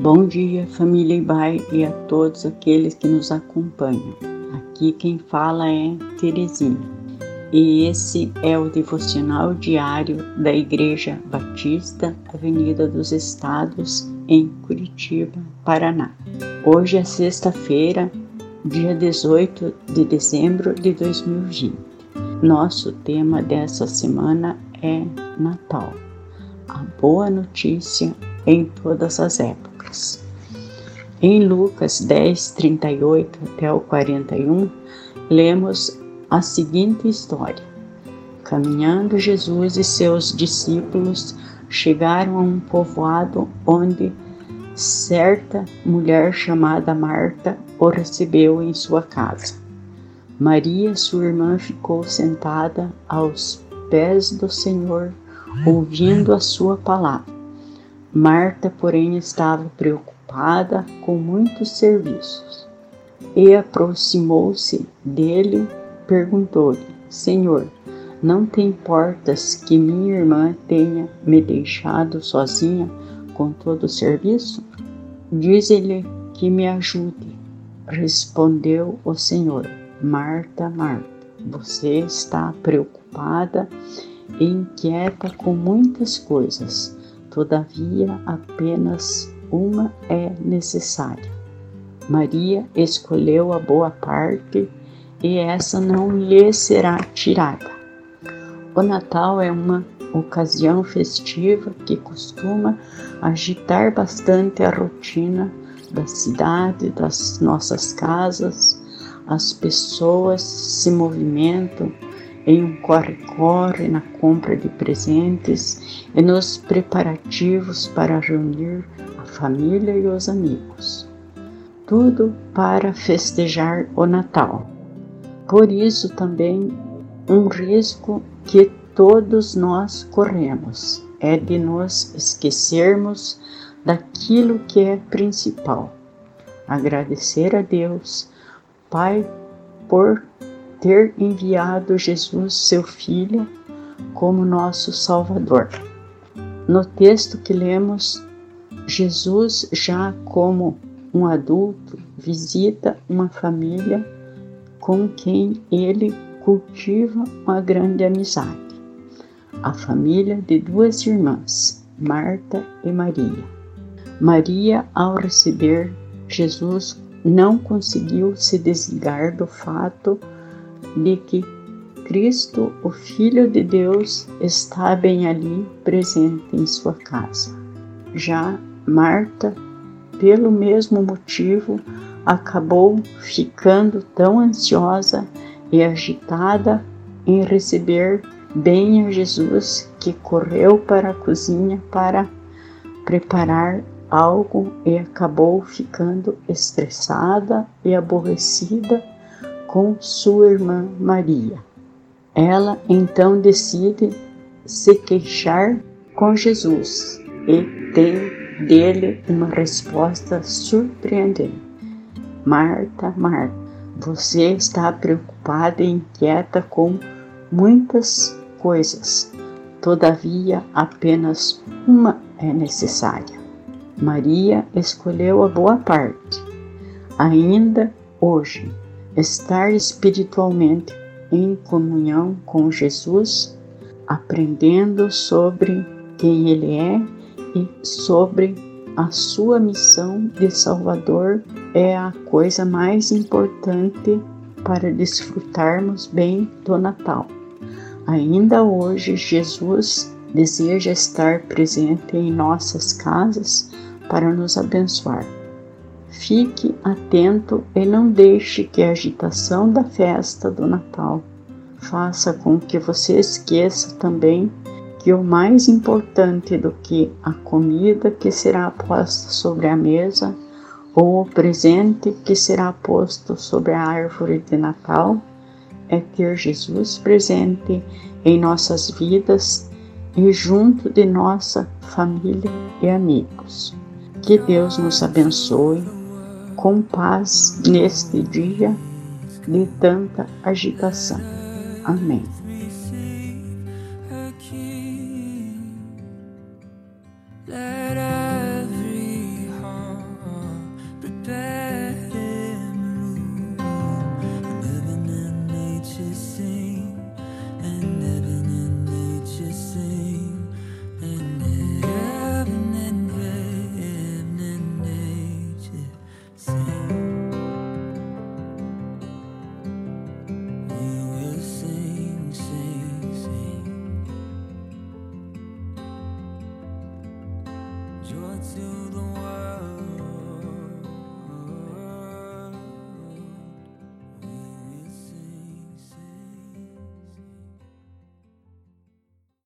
Bom dia, família Ibai e a todos aqueles que nos acompanham. Aqui quem fala é Terezinha e esse é o devocional diário da Igreja Batista, Avenida dos Estados, em Curitiba, Paraná. Hoje é sexta-feira, dia 18 de dezembro de 2020. Nosso tema dessa semana é Natal. A boa notícia em todas as épocas. Em Lucas 10, 38 até o 41, lemos a seguinte história. Caminhando Jesus e seus discípulos chegaram a um povoado onde certa mulher chamada Marta o recebeu em sua casa. Maria, sua irmã, ficou sentada aos pés do Senhor, ouvindo a sua palavra. Marta, porém, estava preocupada com muitos serviços e aproximou-se dele, perguntou-lhe: Senhor, não te importas que minha irmã tenha me deixado sozinha com todo o serviço? Diz-lhe que me ajude. Respondeu o Senhor: Marta, Marta, você está preocupada e inquieta com muitas coisas todavia apenas uma é necessária. Maria escolheu a boa parte e essa não lhe será tirada. O Natal é uma ocasião festiva que costuma agitar bastante a rotina da cidade, das nossas casas. As pessoas se movimentam em um corre-corre na compra de presentes e nos preparativos para reunir a família e os amigos. Tudo para festejar o Natal. Por isso também um risco que todos nós corremos é de nos esquecermos daquilo que é principal. Agradecer a Deus, Pai, por ter enviado Jesus, seu Filho, como nosso Salvador. No texto que lemos, Jesus, já como um adulto, visita uma família com quem ele cultiva uma grande amizade. A família de duas irmãs, Marta e Maria. Maria, ao receber Jesus, não conseguiu se desligar do fato de que Cristo, o Filho de Deus, está bem ali presente em sua casa. Já Marta, pelo mesmo motivo, acabou ficando tão ansiosa e agitada em receber bem a Jesus que correu para a cozinha para preparar algo e acabou ficando estressada e aborrecida com sua irmã Maria. Ela então decide se queixar com Jesus e tem dele uma resposta surpreendente. Marta, Marta, você está preocupada e inquieta com muitas coisas, todavia apenas uma é necessária. Maria escolheu a boa parte. Ainda hoje, estar espiritualmente em comunhão com Jesus, aprendendo sobre quem Ele é e sobre a sua missão de Salvador é a coisa mais importante para desfrutarmos bem do Natal. Ainda hoje, Jesus deseja estar presente em nossas casas para nos abençoar. Fique atento e não deixe que a agitação da festa do Natal faça com que você esqueça também que o mais importante do que a comida que será posta sobre a mesa ou o presente que será posto sobre a árvore de Natal é ter Jesus presente em nossas vidas e junto de nossa família e amigos. Que Deus nos abençoe com paz neste dia de tanta agitação. Amém. Let